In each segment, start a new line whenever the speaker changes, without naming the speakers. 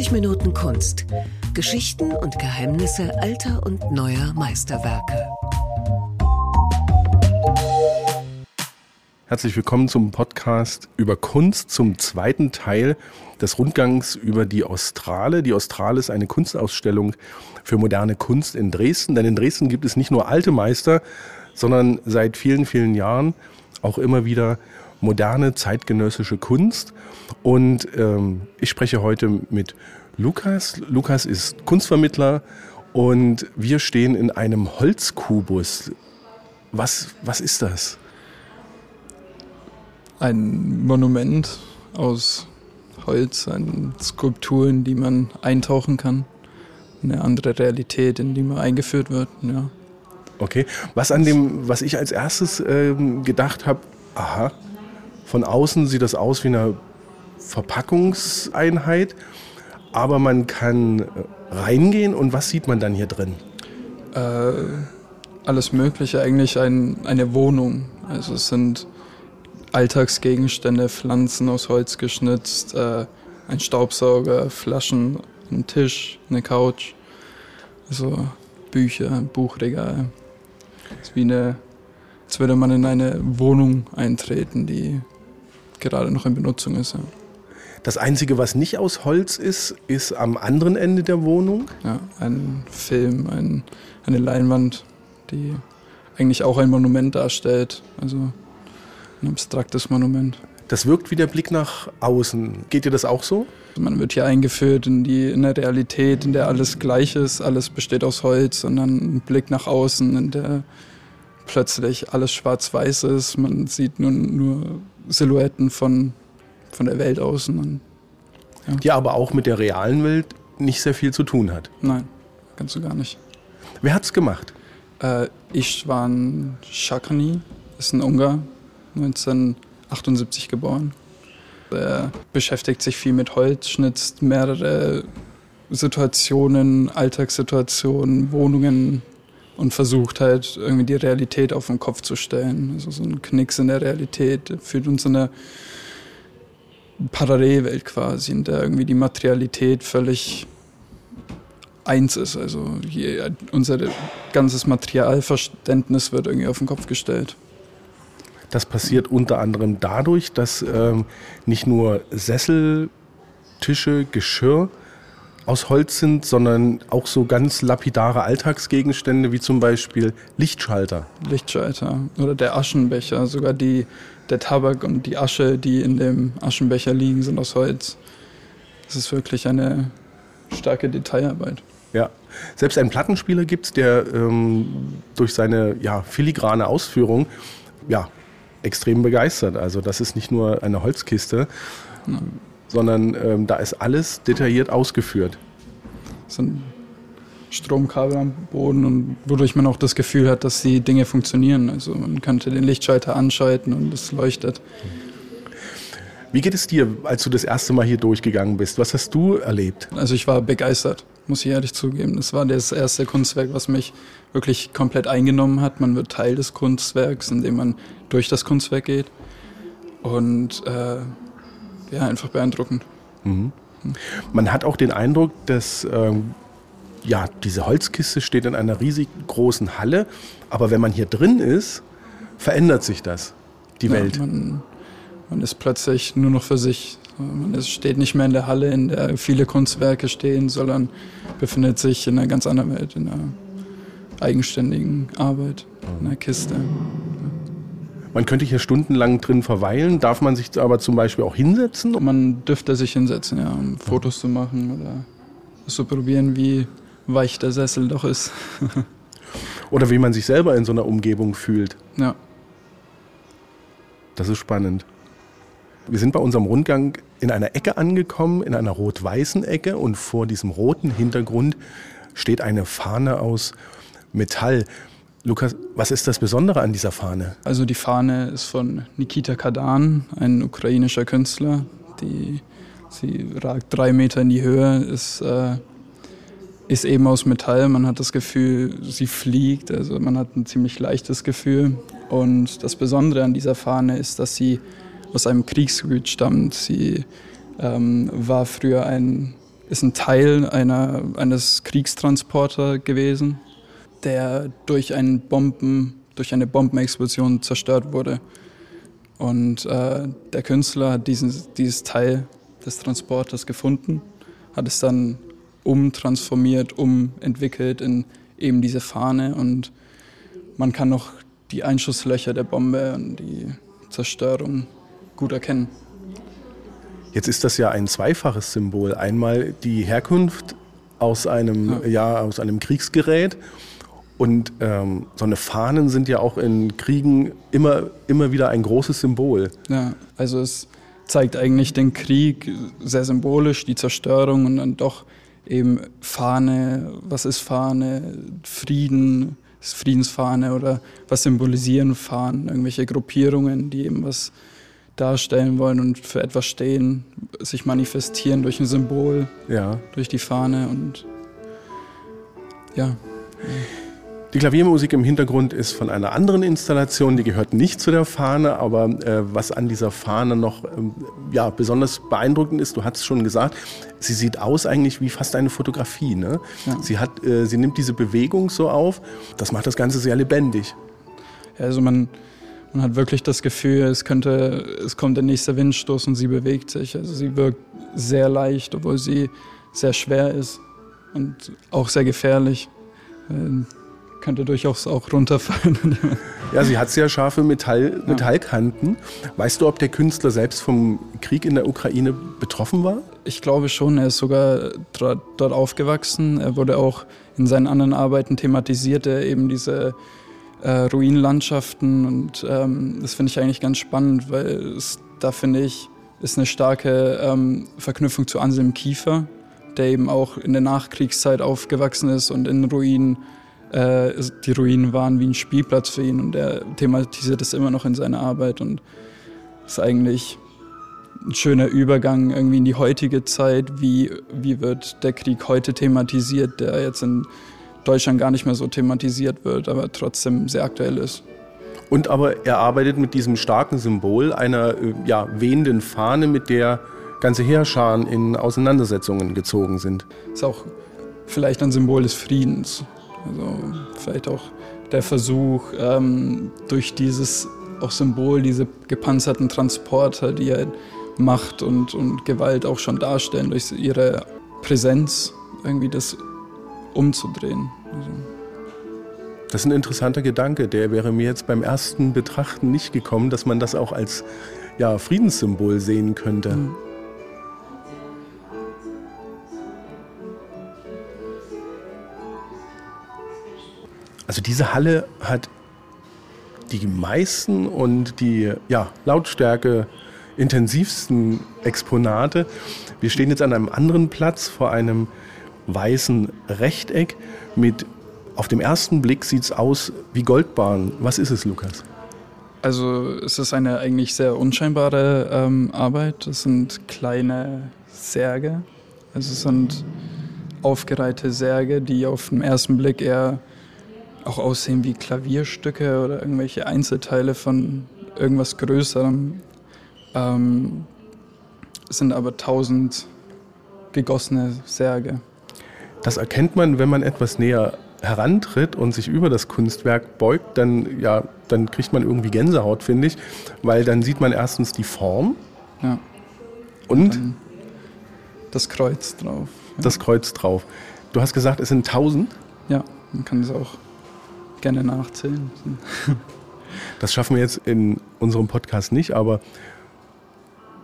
90 Minuten Kunst. Geschichten und Geheimnisse alter und neuer Meisterwerke.
Herzlich willkommen zum Podcast über Kunst zum zweiten Teil des Rundgangs über die Australe. Die Australe ist eine Kunstausstellung für moderne Kunst in Dresden, denn in Dresden gibt es nicht nur alte Meister, sondern seit vielen, vielen Jahren auch immer wieder moderne zeitgenössische Kunst. Und ähm, ich spreche heute mit Lukas. Lukas ist Kunstvermittler und wir stehen in einem Holzkubus. Was, was ist das?
Ein Monument aus Holz, an Skulpturen, die man eintauchen kann. Eine andere Realität, in die man eingeführt wird. Ja.
Okay. Was an dem, was ich als erstes ähm, gedacht habe, aha, von außen sieht das aus wie eine Verpackungseinheit, aber man kann reingehen und was sieht man dann hier drin?
Äh, alles Mögliche, eigentlich ein, eine Wohnung. Also es sind Alltagsgegenstände, Pflanzen aus Holz geschnitzt, äh, ein Staubsauger, Flaschen, ein Tisch, eine Couch, also Bücher, Buchregal. Es ist wie eine, als würde man in eine Wohnung eintreten, die gerade noch in Benutzung ist. Ja.
Das Einzige, was nicht aus Holz ist, ist am anderen Ende der Wohnung?
Ja, ein Film, ein, eine Leinwand, die eigentlich auch ein Monument darstellt. Also ein abstraktes Monument.
Das wirkt wie der Blick nach außen. Geht dir das auch so?
Man wird hier eingeführt in, die, in eine Realität, in der alles gleich ist, alles besteht aus Holz, und dann ein Blick nach außen, in der plötzlich alles schwarz-weiß ist. Man sieht nur, nur Silhouetten von, von der Welt außen. Und,
ja. Die aber auch mit der realen Welt nicht sehr viel zu tun hat.
Nein, ganz so gar nicht.
Wer hat's gemacht?
Äh, Istvan Shakani ist ein Ungar, 1978 geboren. Er beschäftigt sich viel mit Holz, schnitzt mehrere Situationen, Alltagssituationen, Wohnungen und versucht halt irgendwie die Realität auf den Kopf zu stellen. Also so ein Knicks in der Realität führt uns in eine Parallelwelt quasi, in der irgendwie die Materialität völlig eins ist. Also hier, unser ganzes Materialverständnis wird irgendwie auf den Kopf gestellt.
Das passiert unter anderem dadurch, dass ähm, nicht nur Sessel, Tische, Geschirr aus Holz sind, sondern auch so ganz lapidare Alltagsgegenstände wie zum Beispiel Lichtschalter.
Lichtschalter oder der Aschenbecher, sogar die, der Tabak und die Asche, die in dem Aschenbecher liegen, sind aus Holz. Das ist wirklich eine starke Detailarbeit.
Ja, selbst einen Plattenspieler gibt es, der ähm, durch seine ja, filigrane Ausführung ja, extrem begeistert. Also das ist nicht nur eine Holzkiste, ja sondern ähm, da ist alles detailliert ausgeführt.
Es sind Stromkabel am Boden und wodurch man auch das Gefühl hat, dass die Dinge funktionieren. Also man könnte den Lichtschalter anschalten und es leuchtet.
Wie geht es dir, als du das erste Mal hier durchgegangen bist? Was hast du erlebt?
Also ich war begeistert, muss ich ehrlich zugeben. Das war das erste Kunstwerk, was mich wirklich komplett eingenommen hat. Man wird Teil des Kunstwerks, indem man durch das Kunstwerk geht. Und äh, ja, einfach beeindruckend.
Mhm. Man hat auch den Eindruck, dass ähm, ja, diese Holzkiste steht in einer riesig großen Halle, aber wenn man hier drin ist, verändert sich das, die ja, Welt.
Man, man, ist plötzlich nur noch für sich. Man ist, steht nicht mehr in der Halle, in der viele Kunstwerke stehen, sondern befindet sich in einer ganz anderen Welt, in einer eigenständigen Arbeit, in einer Kiste.
Man könnte hier stundenlang drin verweilen. Darf man sich aber zum Beispiel auch hinsetzen?
Man dürfte sich hinsetzen, ja, um Fotos zu machen oder zu probieren, wie weich der Sessel doch ist.
oder wie man sich selber in so einer Umgebung fühlt.
Ja.
Das ist spannend. Wir sind bei unserem Rundgang in einer Ecke angekommen, in einer rot-weißen Ecke und vor diesem roten Hintergrund steht eine Fahne aus Metall. Lukas, was ist das Besondere an dieser Fahne?
Also die Fahne ist von Nikita Kadan, ein ukrainischer Künstler. Die, sie ragt drei Meter in die Höhe, ist, äh, ist eben aus Metall. Man hat das Gefühl, sie fliegt. Also man hat ein ziemlich leichtes Gefühl. Und das Besondere an dieser Fahne ist, dass sie aus einem Kriegsgebiet stammt. Sie ähm, war früher ein ist ein Teil einer, eines Kriegstransporter gewesen, der durch, einen Bomben, durch eine Bombenexplosion zerstört wurde. Und äh, der Künstler hat diesen, dieses Teil des Transporters gefunden, hat es dann umtransformiert, umentwickelt in eben diese Fahne und man kann noch die Einschusslöcher der Bombe und die Zerstörung gut erkennen.
Jetzt ist das ja ein zweifaches Symbol. Einmal die Herkunft aus einem, ja. ja aus einem Kriegsgerät und ähm, so eine Fahnen sind ja auch in Kriegen immer, immer wieder ein großes Symbol.
Ja, also es zeigt eigentlich den Krieg sehr symbolisch, die Zerstörung und dann doch eben Fahne, was ist Fahne, Frieden, Friedensfahne oder was symbolisieren Fahnen, irgendwelche Gruppierungen, die eben was darstellen wollen und für etwas stehen, sich manifestieren durch ein Symbol, ja. durch die Fahne und ja.
Die Klaviermusik im Hintergrund ist von einer anderen Installation, die gehört nicht zu der Fahne, aber äh, was an dieser Fahne noch ähm, ja, besonders beeindruckend ist, du hast es schon gesagt, sie sieht aus eigentlich wie fast eine Fotografie. Ne? Ja. Sie, hat, äh, sie nimmt diese Bewegung so auf, das macht das Ganze sehr lebendig.
Also man, man hat wirklich das Gefühl, es könnte, es kommt der nächste Windstoß und sie bewegt sich. Also sie wirkt sehr leicht, obwohl sie sehr schwer ist und auch sehr gefährlich. Ähm, könnte durchaus auch runterfallen.
ja, sie hat sehr scharfe Metall, Metallkanten. Weißt du, ob der Künstler selbst vom Krieg in der Ukraine betroffen war?
Ich glaube schon. Er ist sogar dort aufgewachsen. Er wurde auch in seinen anderen Arbeiten thematisiert, er eben diese äh, Ruinenlandschaften. Und ähm, das finde ich eigentlich ganz spannend, weil es, da finde ich, ist eine starke ähm, Verknüpfung zu Anselm Kiefer, der eben auch in der Nachkriegszeit aufgewachsen ist und in Ruinen äh, die Ruinen waren wie ein Spielplatz für ihn und er thematisiert es immer noch in seiner Arbeit und ist eigentlich ein schöner Übergang irgendwie in die heutige Zeit. Wie, wie wird der Krieg heute thematisiert, der jetzt in Deutschland gar nicht mehr so thematisiert wird, aber trotzdem sehr aktuell ist.
Und aber er arbeitet mit diesem starken Symbol einer äh, ja, wehenden Fahne, mit der ganze Heerscharen in Auseinandersetzungen gezogen sind.
Ist auch vielleicht ein Symbol des Friedens. Also vielleicht auch der Versuch, ähm, durch dieses auch Symbol, diese gepanzerten Transporter, die ja Macht und, und Gewalt auch schon darstellen, durch ihre Präsenz irgendwie das umzudrehen. Also.
Das ist ein interessanter Gedanke, der wäre mir jetzt beim ersten Betrachten nicht gekommen, dass man das auch als ja, Friedenssymbol sehen könnte. Mhm. Also diese Halle hat die meisten und die ja, Lautstärke intensivsten Exponate. Wir stehen jetzt an einem anderen Platz vor einem weißen Rechteck mit auf dem ersten Blick sieht es aus wie Goldbahn. Was ist es, Lukas?
Also es ist eine eigentlich sehr unscheinbare ähm, Arbeit. Es sind kleine Särge. Also es sind aufgereihte Särge, die auf den ersten Blick eher auch aussehen wie Klavierstücke oder irgendwelche Einzelteile von irgendwas Größerem. Ähm, sind aber tausend gegossene Särge.
Das erkennt man, wenn man etwas näher herantritt und sich über das Kunstwerk beugt, dann, ja, dann kriegt man irgendwie Gänsehaut, finde ich, weil dann sieht man erstens die Form ja. und, und
das Kreuz drauf.
Ja. Das Kreuz drauf. Du hast gesagt, es sind tausend?
Ja, man kann es auch gerne nachzählen.
Das schaffen wir jetzt in unserem Podcast nicht, aber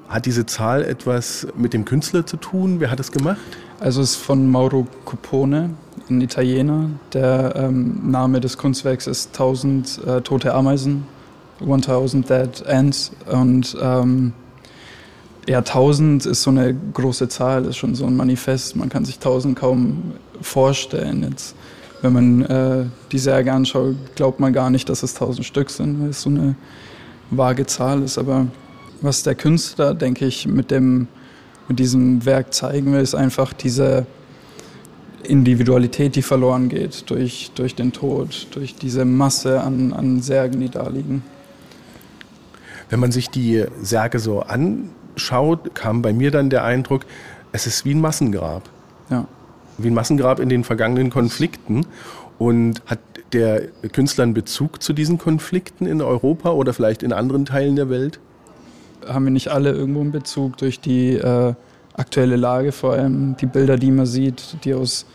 hat diese Zahl etwas mit dem Künstler zu tun? Wer hat es gemacht?
Also es ist von Mauro Cupone, ein Italiener. Der ähm, Name des Kunstwerks ist 1000 äh, tote Ameisen, 1000 Dead Ants. Und ähm, ja, 1000 ist so eine große Zahl, ist schon so ein Manifest. Man kann sich 1000 kaum vorstellen. Jetzt wenn man äh, die Särge anschaut, glaubt man gar nicht, dass es tausend Stück sind, weil es so eine vage Zahl ist. Aber was der Künstler, denke ich, mit, dem, mit diesem Werk zeigen will, ist einfach diese Individualität, die verloren geht durch, durch den Tod, durch diese Masse an, an Särgen, die da liegen.
Wenn man sich die Särge so anschaut, kam bei mir dann der Eindruck, es ist wie ein Massengrab.
Ja.
Wie ein Massengrab in den vergangenen Konflikten. Und hat der Künstler einen Bezug zu diesen Konflikten in Europa oder vielleicht in anderen Teilen der Welt?
Haben wir nicht alle irgendwo einen Bezug durch die äh, aktuelle Lage, vor allem die Bilder, die man sieht, die aus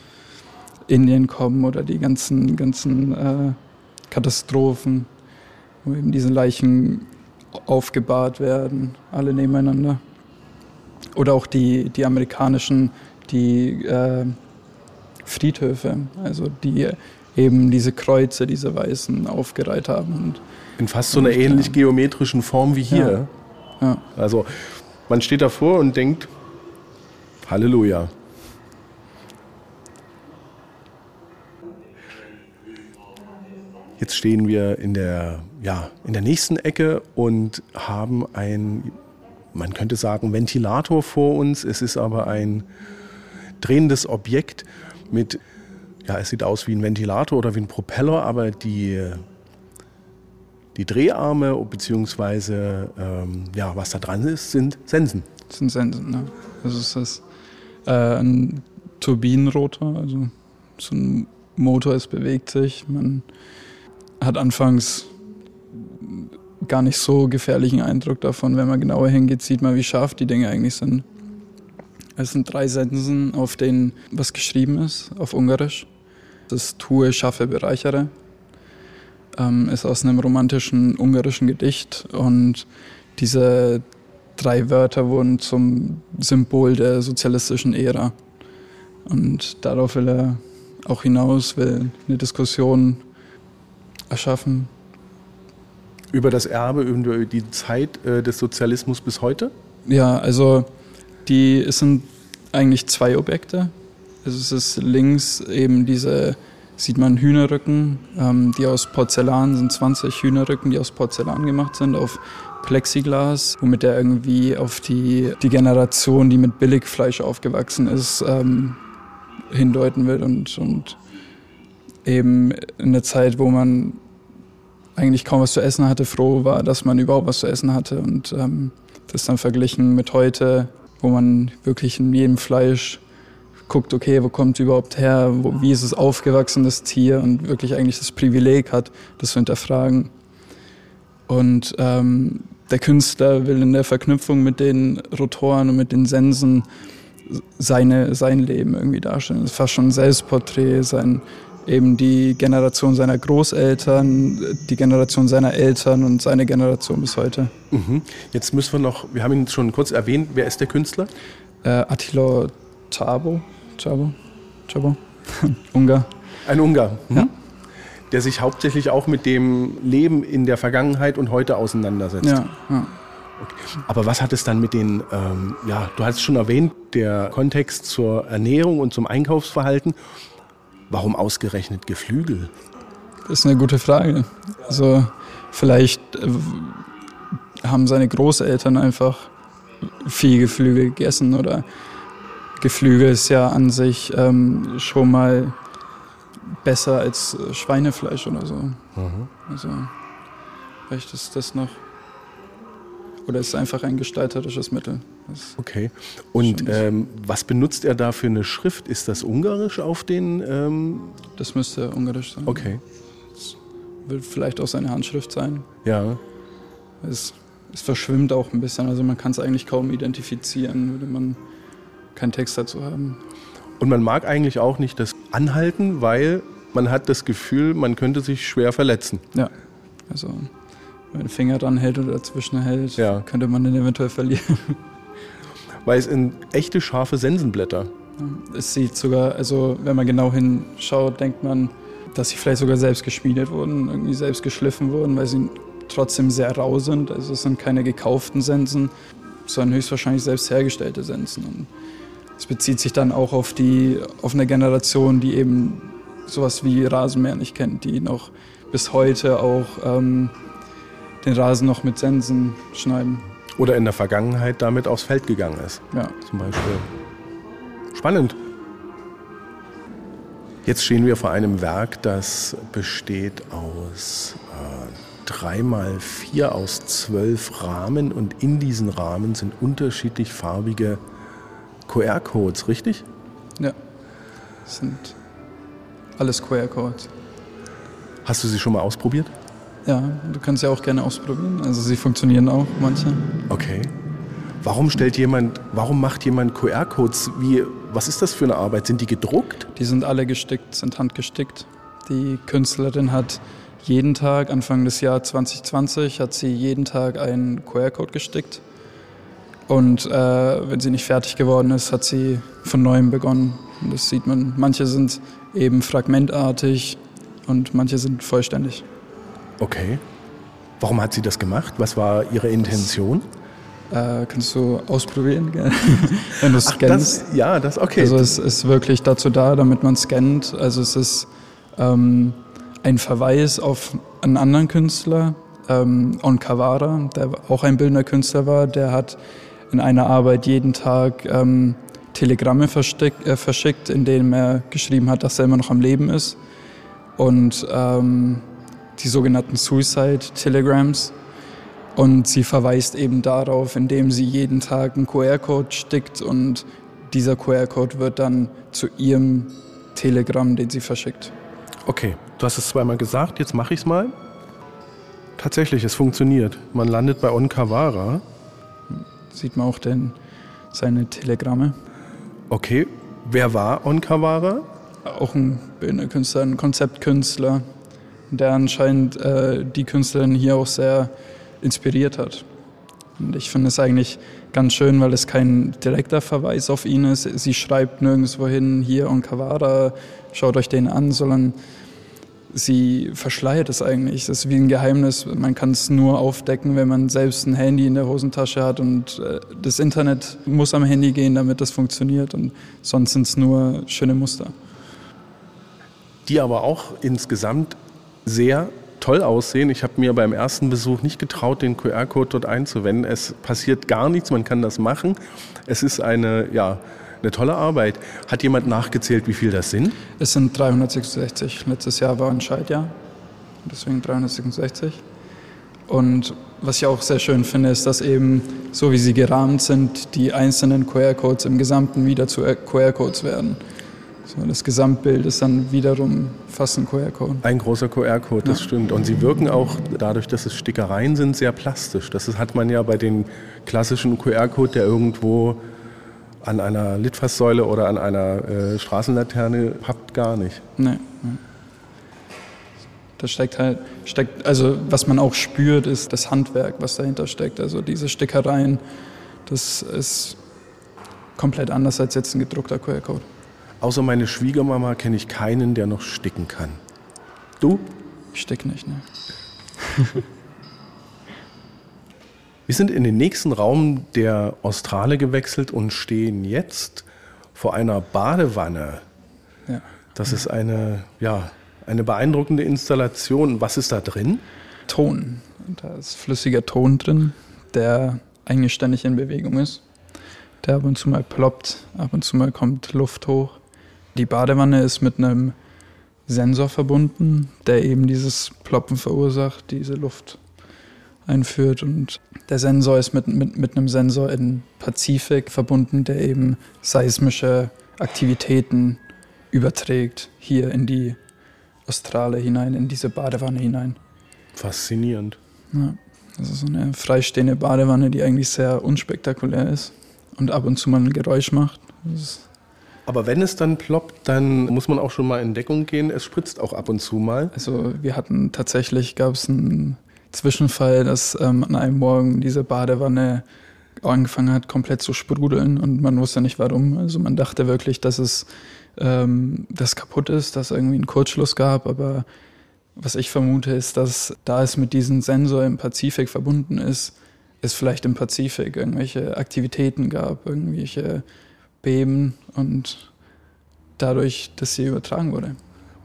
Indien kommen oder die ganzen, ganzen äh, Katastrophen, wo eben diese Leichen aufgebahrt werden, alle nebeneinander. Oder auch die, die amerikanischen, die äh, Friedhöfe, also die eben diese Kreuze, diese Weißen aufgereiht haben. Und
In fast so einer ähnlich ja. geometrischen Form wie hier.
Ja. ja.
Also man steht davor und denkt, Halleluja. Jetzt stehen wir in der, ja, in der nächsten Ecke und haben ein, man könnte sagen, Ventilator vor uns. Es ist aber ein drehendes Objekt mit, ja, es sieht aus wie ein Ventilator oder wie ein Propeller, aber die, die Dreharme bzw. ähm, ja, was da dran ist, sind Sensen.
Das sind Sensen, ne? Das ist das, äh, ein Turbinenrotor, also so ein Motor, es bewegt sich. Man hat anfangs gar nicht so gefährlichen Eindruck davon. Wenn man genauer hingeht, sieht man, wie scharf die Dinge eigentlich sind. Es sind drei Sentensen, auf denen was geschrieben ist, auf Ungarisch. Das Tue, schaffe, bereichere. Ähm, ist aus einem romantischen ungarischen Gedicht und diese drei Wörter wurden zum Symbol der sozialistischen Ära. Und darauf will er auch hinaus, will eine Diskussion erschaffen.
Über das Erbe, über die Zeit äh, des Sozialismus bis heute?
Ja, also die, es sind eigentlich zwei Objekte. Also es ist links eben diese, sieht man Hühnerrücken, ähm, die aus Porzellan sind, 20 Hühnerrücken, die aus Porzellan gemacht sind, auf Plexiglas, womit er irgendwie auf die, die Generation, die mit Billigfleisch aufgewachsen ist, ähm, hindeuten will und, und eben in der Zeit, wo man eigentlich kaum was zu essen hatte, froh war, dass man überhaupt was zu essen hatte. Und ähm, das dann verglichen mit heute, wo man wirklich in jedem Fleisch guckt, okay, wo kommt es überhaupt her, wo, wie ist es aufgewachsen, das Tier und wirklich eigentlich das Privileg hat, das zu hinterfragen. Und ähm, der Künstler will in der Verknüpfung mit den Rotoren und mit den Sensen seine, sein Leben irgendwie darstellen. Das ist fast schon ein Selbstporträt, sein, eben die Generation seiner Großeltern, die Generation seiner Eltern und seine Generation bis heute.
Mhm. Jetzt müssen wir noch, wir haben ihn schon kurz erwähnt, wer ist der Künstler?
Äh, Attila Tabo, Tabo, Tabo, Ungar.
Ein Ungar.
Mhm. Ja.
Der sich hauptsächlich auch mit dem Leben in der Vergangenheit und heute auseinandersetzt.
Ja, ja.
Okay. Aber was hat es dann mit den, ähm, ja, du hast es schon erwähnt, der Kontext zur Ernährung und zum Einkaufsverhalten. Warum ausgerechnet Geflügel?
Das ist eine gute Frage. Also vielleicht äh, haben seine Großeltern einfach viel Geflügel gegessen oder Geflügel ist ja an sich ähm, schon mal besser als Schweinefleisch oder so. Mhm. Also vielleicht ist das noch oder ist einfach ein gestalterisches Mittel.
Das okay. Und ähm, was benutzt er da für eine Schrift? Ist das Ungarisch auf den? Ähm
das müsste Ungarisch sein.
Okay.
Das wird vielleicht auch seine Handschrift sein.
Ja.
Es, es verschwimmt auch ein bisschen, also man kann es eigentlich kaum identifizieren, würde man keinen Text dazu haben.
Und man mag eigentlich auch nicht das Anhalten, weil man hat das Gefühl, man könnte sich schwer verletzen.
Ja, also wenn Finger dran hält oder dazwischen hält,
ja.
könnte man den eventuell verlieren.
Weil es in echte scharfe Sensenblätter.
Es sieht sogar, also wenn man genau hinschaut, denkt man, dass sie vielleicht sogar selbst geschmiedet wurden, irgendwie selbst geschliffen wurden, weil sie trotzdem sehr rau sind. Also es sind keine gekauften Sensen, sondern höchstwahrscheinlich selbst hergestellte Sensen. Und es bezieht sich dann auch auf die, auf eine Generation, die eben sowas wie Rasenmäher nicht kennt, die noch bis heute auch ähm, den Rasen noch mit Sensen schneiden.
Oder in der Vergangenheit damit aufs Feld gegangen ist.
Ja.
Zum Beispiel. Spannend. Jetzt stehen wir vor einem Werk, das besteht aus äh, drei mal vier aus zwölf Rahmen und in diesen Rahmen sind unterschiedlich farbige QR-Codes, richtig?
Ja, das sind alles QR-Codes.
Hast du sie schon mal ausprobiert?
Ja, du kannst sie auch gerne ausprobieren. Also sie funktionieren auch, manche.
Okay. Warum stellt jemand, warum macht jemand QR-Codes? Wie, was ist das für eine Arbeit? Sind die gedruckt?
Die sind alle gestickt, sind handgestickt. Die Künstlerin hat jeden Tag, Anfang des Jahres 2020, hat sie jeden Tag einen QR-Code gestickt. Und äh, wenn sie nicht fertig geworden ist, hat sie von neuem begonnen. Und das sieht man. Manche sind eben fragmentartig und manche sind vollständig.
Okay. Warum hat sie das gemacht? Was war ihre Intention?
Äh, kannst du ausprobieren, wenn du scannst?
Das, ja, das okay.
Also es ist wirklich dazu da, damit man scannt. Also es ist ähm, ein Verweis auf einen anderen Künstler, ähm, Onkawara, der auch ein bildender Künstler war. Der hat in einer Arbeit jeden Tag ähm, Telegramme äh, verschickt, in denen er geschrieben hat, dass er immer noch am Leben ist. Und ähm, die sogenannten Suicide Telegrams. Und sie verweist eben darauf, indem sie jeden Tag einen QR-Code stickt und dieser QR-Code wird dann zu ihrem Telegramm, den sie verschickt.
Okay, du hast es zweimal gesagt, jetzt mache ich es mal. Tatsächlich, es funktioniert. Man landet bei Onkawara.
Sieht man auch den, seine Telegramme.
Okay, wer war Onkawara?
Auch ein Bildnerkünstler, ein Konzeptkünstler, der anscheinend äh, die Künstlerin hier auch sehr inspiriert hat. Und ich finde es eigentlich ganz schön, weil es kein direkter Verweis auf ihn ist. Sie schreibt nirgendwo hin, hier und Kawada, schaut euch den an, sondern sie verschleiert es eigentlich. Das ist wie ein Geheimnis. Man kann es nur aufdecken, wenn man selbst ein Handy in der Hosentasche hat und äh, das Internet muss am Handy gehen, damit das funktioniert und sonst sind es nur schöne Muster.
Die aber auch insgesamt sehr toll aussehen. Ich habe mir beim ersten Besuch nicht getraut, den QR-Code dort einzuwenden. Es passiert gar nichts, man kann das machen. Es ist eine, ja, eine tolle Arbeit. Hat jemand nachgezählt, wie viel das sind?
Es sind 366. Letztes Jahr war ein Schaltjahr, deswegen 366. Und was ich auch sehr schön finde, ist, dass eben, so wie sie gerahmt sind, die einzelnen QR-Codes im Gesamten wieder zu QR-Codes werden. So, das Gesamtbild ist dann wiederum fast ein QR-Code.
Ein großer QR-Code, das ja. stimmt. Und sie wirken auch dadurch, dass es Stickereien sind, sehr plastisch. Das hat man ja bei den klassischen QR-Code, der irgendwo an einer Litfaßsäule oder an einer äh, Straßenlaterne pappt, gar nicht.
Nee. nee. Da steckt halt, steckt, also was man auch spürt, ist das Handwerk, was dahinter steckt. Also diese Stickereien, das ist komplett anders als jetzt ein gedruckter QR-Code.
Außer meine Schwiegermama kenne ich keinen, der noch sticken kann. Du?
Ich stick nicht, ne?
Wir sind in den nächsten Raum der Australe gewechselt und stehen jetzt vor einer Badewanne. Ja. Das ist eine, ja, eine beeindruckende Installation. Was ist da drin?
Ton. Da ist flüssiger Ton drin, der eigentlich ständig in Bewegung ist. Der ab und zu mal ploppt, ab und zu mal kommt Luft hoch. Die Badewanne ist mit einem Sensor verbunden, der eben dieses Ploppen verursacht, diese Luft einführt. Und der Sensor ist mit, mit, mit einem Sensor in Pazifik verbunden, der eben seismische Aktivitäten überträgt hier in die Australe hinein, in diese Badewanne hinein.
Faszinierend.
Ja, das ist so eine freistehende Badewanne, die eigentlich sehr unspektakulär ist und ab und zu mal ein Geräusch macht. Das ist
aber wenn es dann ploppt, dann muss man auch schon mal in Deckung gehen. Es spritzt auch ab und zu mal.
Also wir hatten tatsächlich, gab es einen Zwischenfall, dass ähm, an einem Morgen diese Badewanne angefangen hat, komplett zu sprudeln und man wusste nicht warum. Also man dachte wirklich, dass es ähm, das kaputt ist, dass irgendwie einen Kurzschluss gab, aber was ich vermute ist, dass da es mit diesem Sensor im Pazifik verbunden ist, es vielleicht im Pazifik irgendwelche Aktivitäten gab, irgendwelche Beben und dadurch, dass sie übertragen wurde.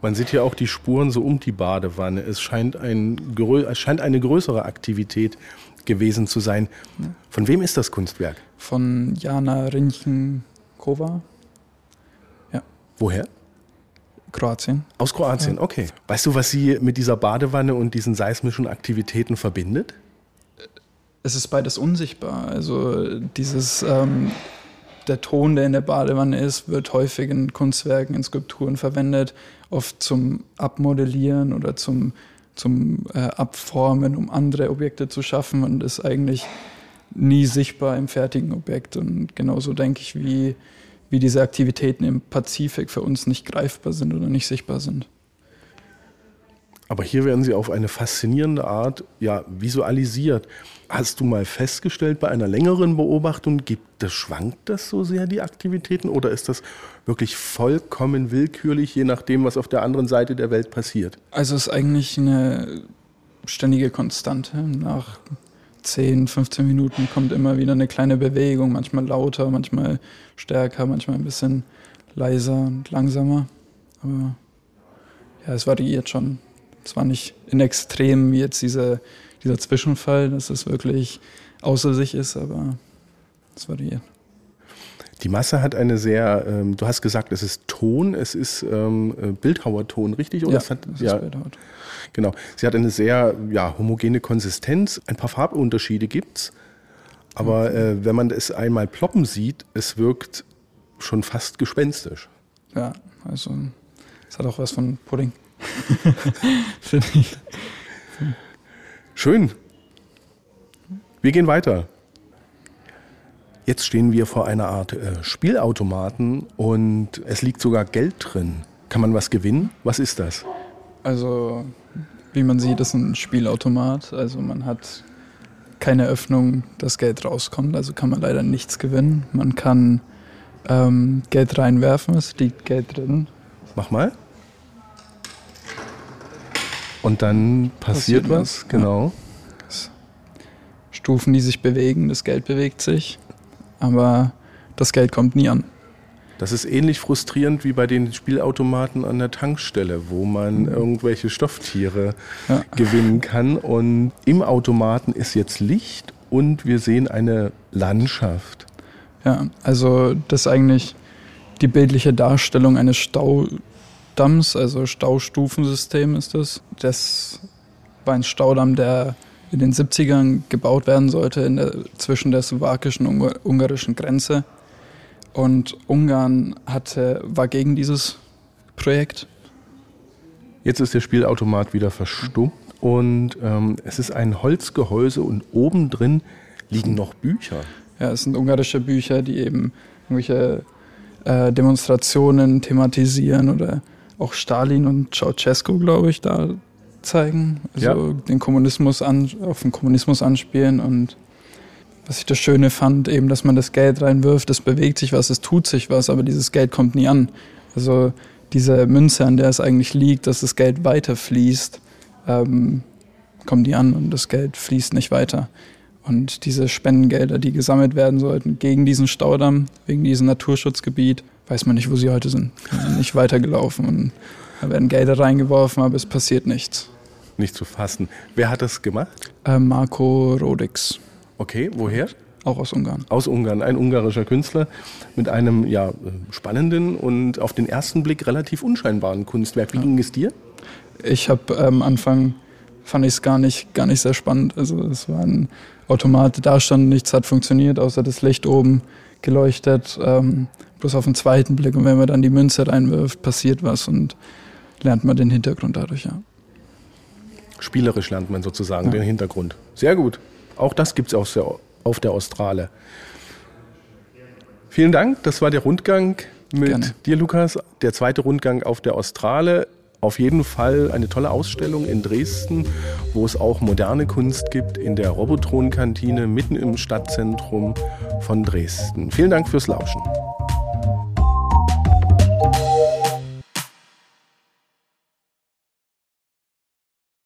Man sieht ja auch die Spuren so um die Badewanne. Es scheint, ein, es scheint eine größere Aktivität gewesen zu sein. Ja. Von wem ist das Kunstwerk?
Von Jana Rinchenkova.
Ja. Woher?
Kroatien.
Aus Kroatien, ja. okay. Weißt du, was sie mit dieser Badewanne und diesen seismischen Aktivitäten verbindet?
Es ist beides unsichtbar. Also dieses ähm, der Ton, der in der Badewanne ist, wird häufig in Kunstwerken, in Skulpturen verwendet, oft zum Abmodellieren oder zum, zum äh, Abformen, um andere Objekte zu schaffen und ist eigentlich nie sichtbar im fertigen Objekt. Und genauso denke ich, wie, wie diese Aktivitäten im Pazifik für uns nicht greifbar sind oder nicht sichtbar sind.
Aber hier werden sie auf eine faszinierende Art ja, visualisiert. Hast du mal festgestellt bei einer längeren Beobachtung, gibt das, schwankt das so sehr, die Aktivitäten, oder ist das wirklich vollkommen willkürlich, je nachdem, was auf der anderen Seite der Welt passiert?
Also es ist eigentlich eine ständige Konstante. Nach 10, 15 Minuten kommt immer wieder eine kleine Bewegung, manchmal lauter, manchmal stärker, manchmal ein bisschen leiser und langsamer. Aber ja, es variiert schon. Zwar nicht in Extremen wie jetzt diese, dieser Zwischenfall, dass es wirklich außer sich ist, aber es variiert.
Die Masse hat eine sehr, ähm, du hast gesagt, es ist Ton, es ist ähm, äh, Bildhauerton, richtig?
Oder
ja,
es hat,
es ja, Genau. Sie hat eine sehr ja, homogene Konsistenz. Ein paar Farbunterschiede gibt es. Aber äh, wenn man es einmal ploppen sieht, es wirkt schon fast gespenstisch.
Ja, also es hat auch was von Pudding. Finde ich.
Schön. Wir gehen weiter. Jetzt stehen wir vor einer Art äh, Spielautomaten und es liegt sogar Geld drin. Kann man was gewinnen? Was ist das?
Also, wie man sieht, ist ein Spielautomat. Also man hat keine Öffnung, dass Geld rauskommt. Also kann man leider nichts gewinnen. Man kann ähm, Geld reinwerfen, es liegt Geld drin.
Mach mal. Und dann passiert, passiert was, was, genau. Ja.
Stufen, die sich bewegen, das Geld bewegt sich, aber das Geld kommt nie an.
Das ist ähnlich frustrierend wie bei den Spielautomaten an der Tankstelle, wo man mhm. irgendwelche Stofftiere ja. gewinnen kann. Und im Automaten ist jetzt Licht und wir sehen eine Landschaft.
Ja, also das ist eigentlich die bildliche Darstellung eines Stau, Staudamms, also Staustufensystem ist das. Das war ein Staudamm, der in den 70ern gebaut werden sollte der, zwischen der slowakischen und ungarischen Grenze. Und Ungarn hatte, war gegen dieses Projekt.
Jetzt ist der Spielautomat wieder verstummt und ähm, es ist ein Holzgehäuse und oben drin liegen noch Bücher.
Ja, es sind ungarische Bücher, die eben irgendwelche äh, Demonstrationen thematisieren oder auch Stalin und Ceausescu, glaube ich, da zeigen. Also ja. den Kommunismus an, auf den Kommunismus anspielen und was ich das Schöne fand, eben, dass man das Geld reinwirft, es bewegt sich was, es tut sich was, aber dieses Geld kommt nie an. Also diese Münze, an der es eigentlich liegt, dass das Geld weiterfließt, ähm, kommt nie an und das Geld fließt nicht weiter. Und diese Spendengelder, die gesammelt werden sollten gegen diesen Staudamm, wegen diesem Naturschutzgebiet, weiß man nicht, wo sie heute sind. Nicht weitergelaufen und da werden Gelder reingeworfen, aber es passiert nichts.
Nicht zu fassen. Wer hat das gemacht?
Äh, Marco Rodix.
Okay, woher?
Auch aus Ungarn.
Aus Ungarn, ein ungarischer Künstler mit einem ja, spannenden und auf den ersten Blick relativ unscheinbaren Kunstwerk. Wie ja. ging es dir?
Ich habe am ähm, Anfang fand ich es gar nicht, gar nicht sehr spannend. Also es war ein Automat, da stand nichts hat funktioniert, außer das Licht oben geleuchtet. Ähm, bloß auf den zweiten Blick. Und wenn man dann die Münze reinwirft, passiert was und lernt man den Hintergrund dadurch, ja.
Spielerisch lernt man sozusagen ja. den Hintergrund. Sehr gut. Auch das gibt es auf der Australe. Vielen Dank. Das war der Rundgang mit Gerne. dir, Lukas. Der zweite Rundgang auf der Australe. Auf jeden Fall eine tolle Ausstellung in Dresden, wo es auch moderne Kunst gibt, in der Robotron-Kantine mitten im Stadtzentrum von Dresden. Vielen Dank fürs Lauschen.